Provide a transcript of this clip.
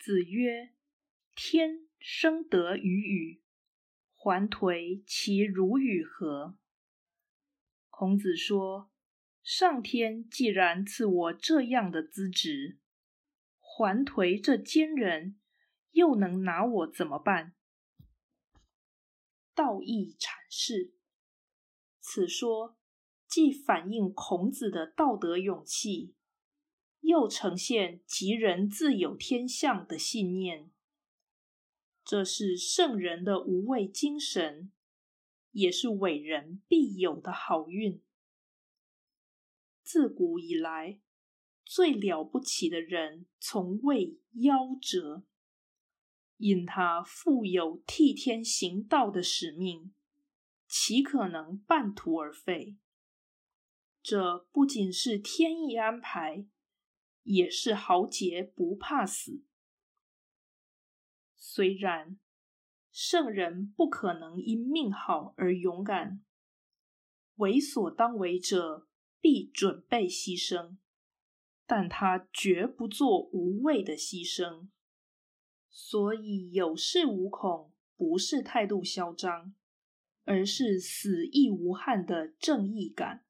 子曰：“天生得与与，还颓其如与何？”孔子说：“上天既然赐我这样的资质，还颓这奸人又能拿我怎么办？”道义阐释，此说既反映孔子的道德勇气。又呈现吉人自有天相的信念，这是圣人的无畏精神，也是伟人必有的好运。自古以来，最了不起的人从未夭折，因他负有替天行道的使命，岂可能半途而废？这不仅是天意安排。也是豪杰不怕死。虽然圣人不可能因命好而勇敢，为所当为者必准备牺牲，但他绝不做无谓的牺牲。所以有恃无恐，不是态度嚣张，而是死亦无憾的正义感。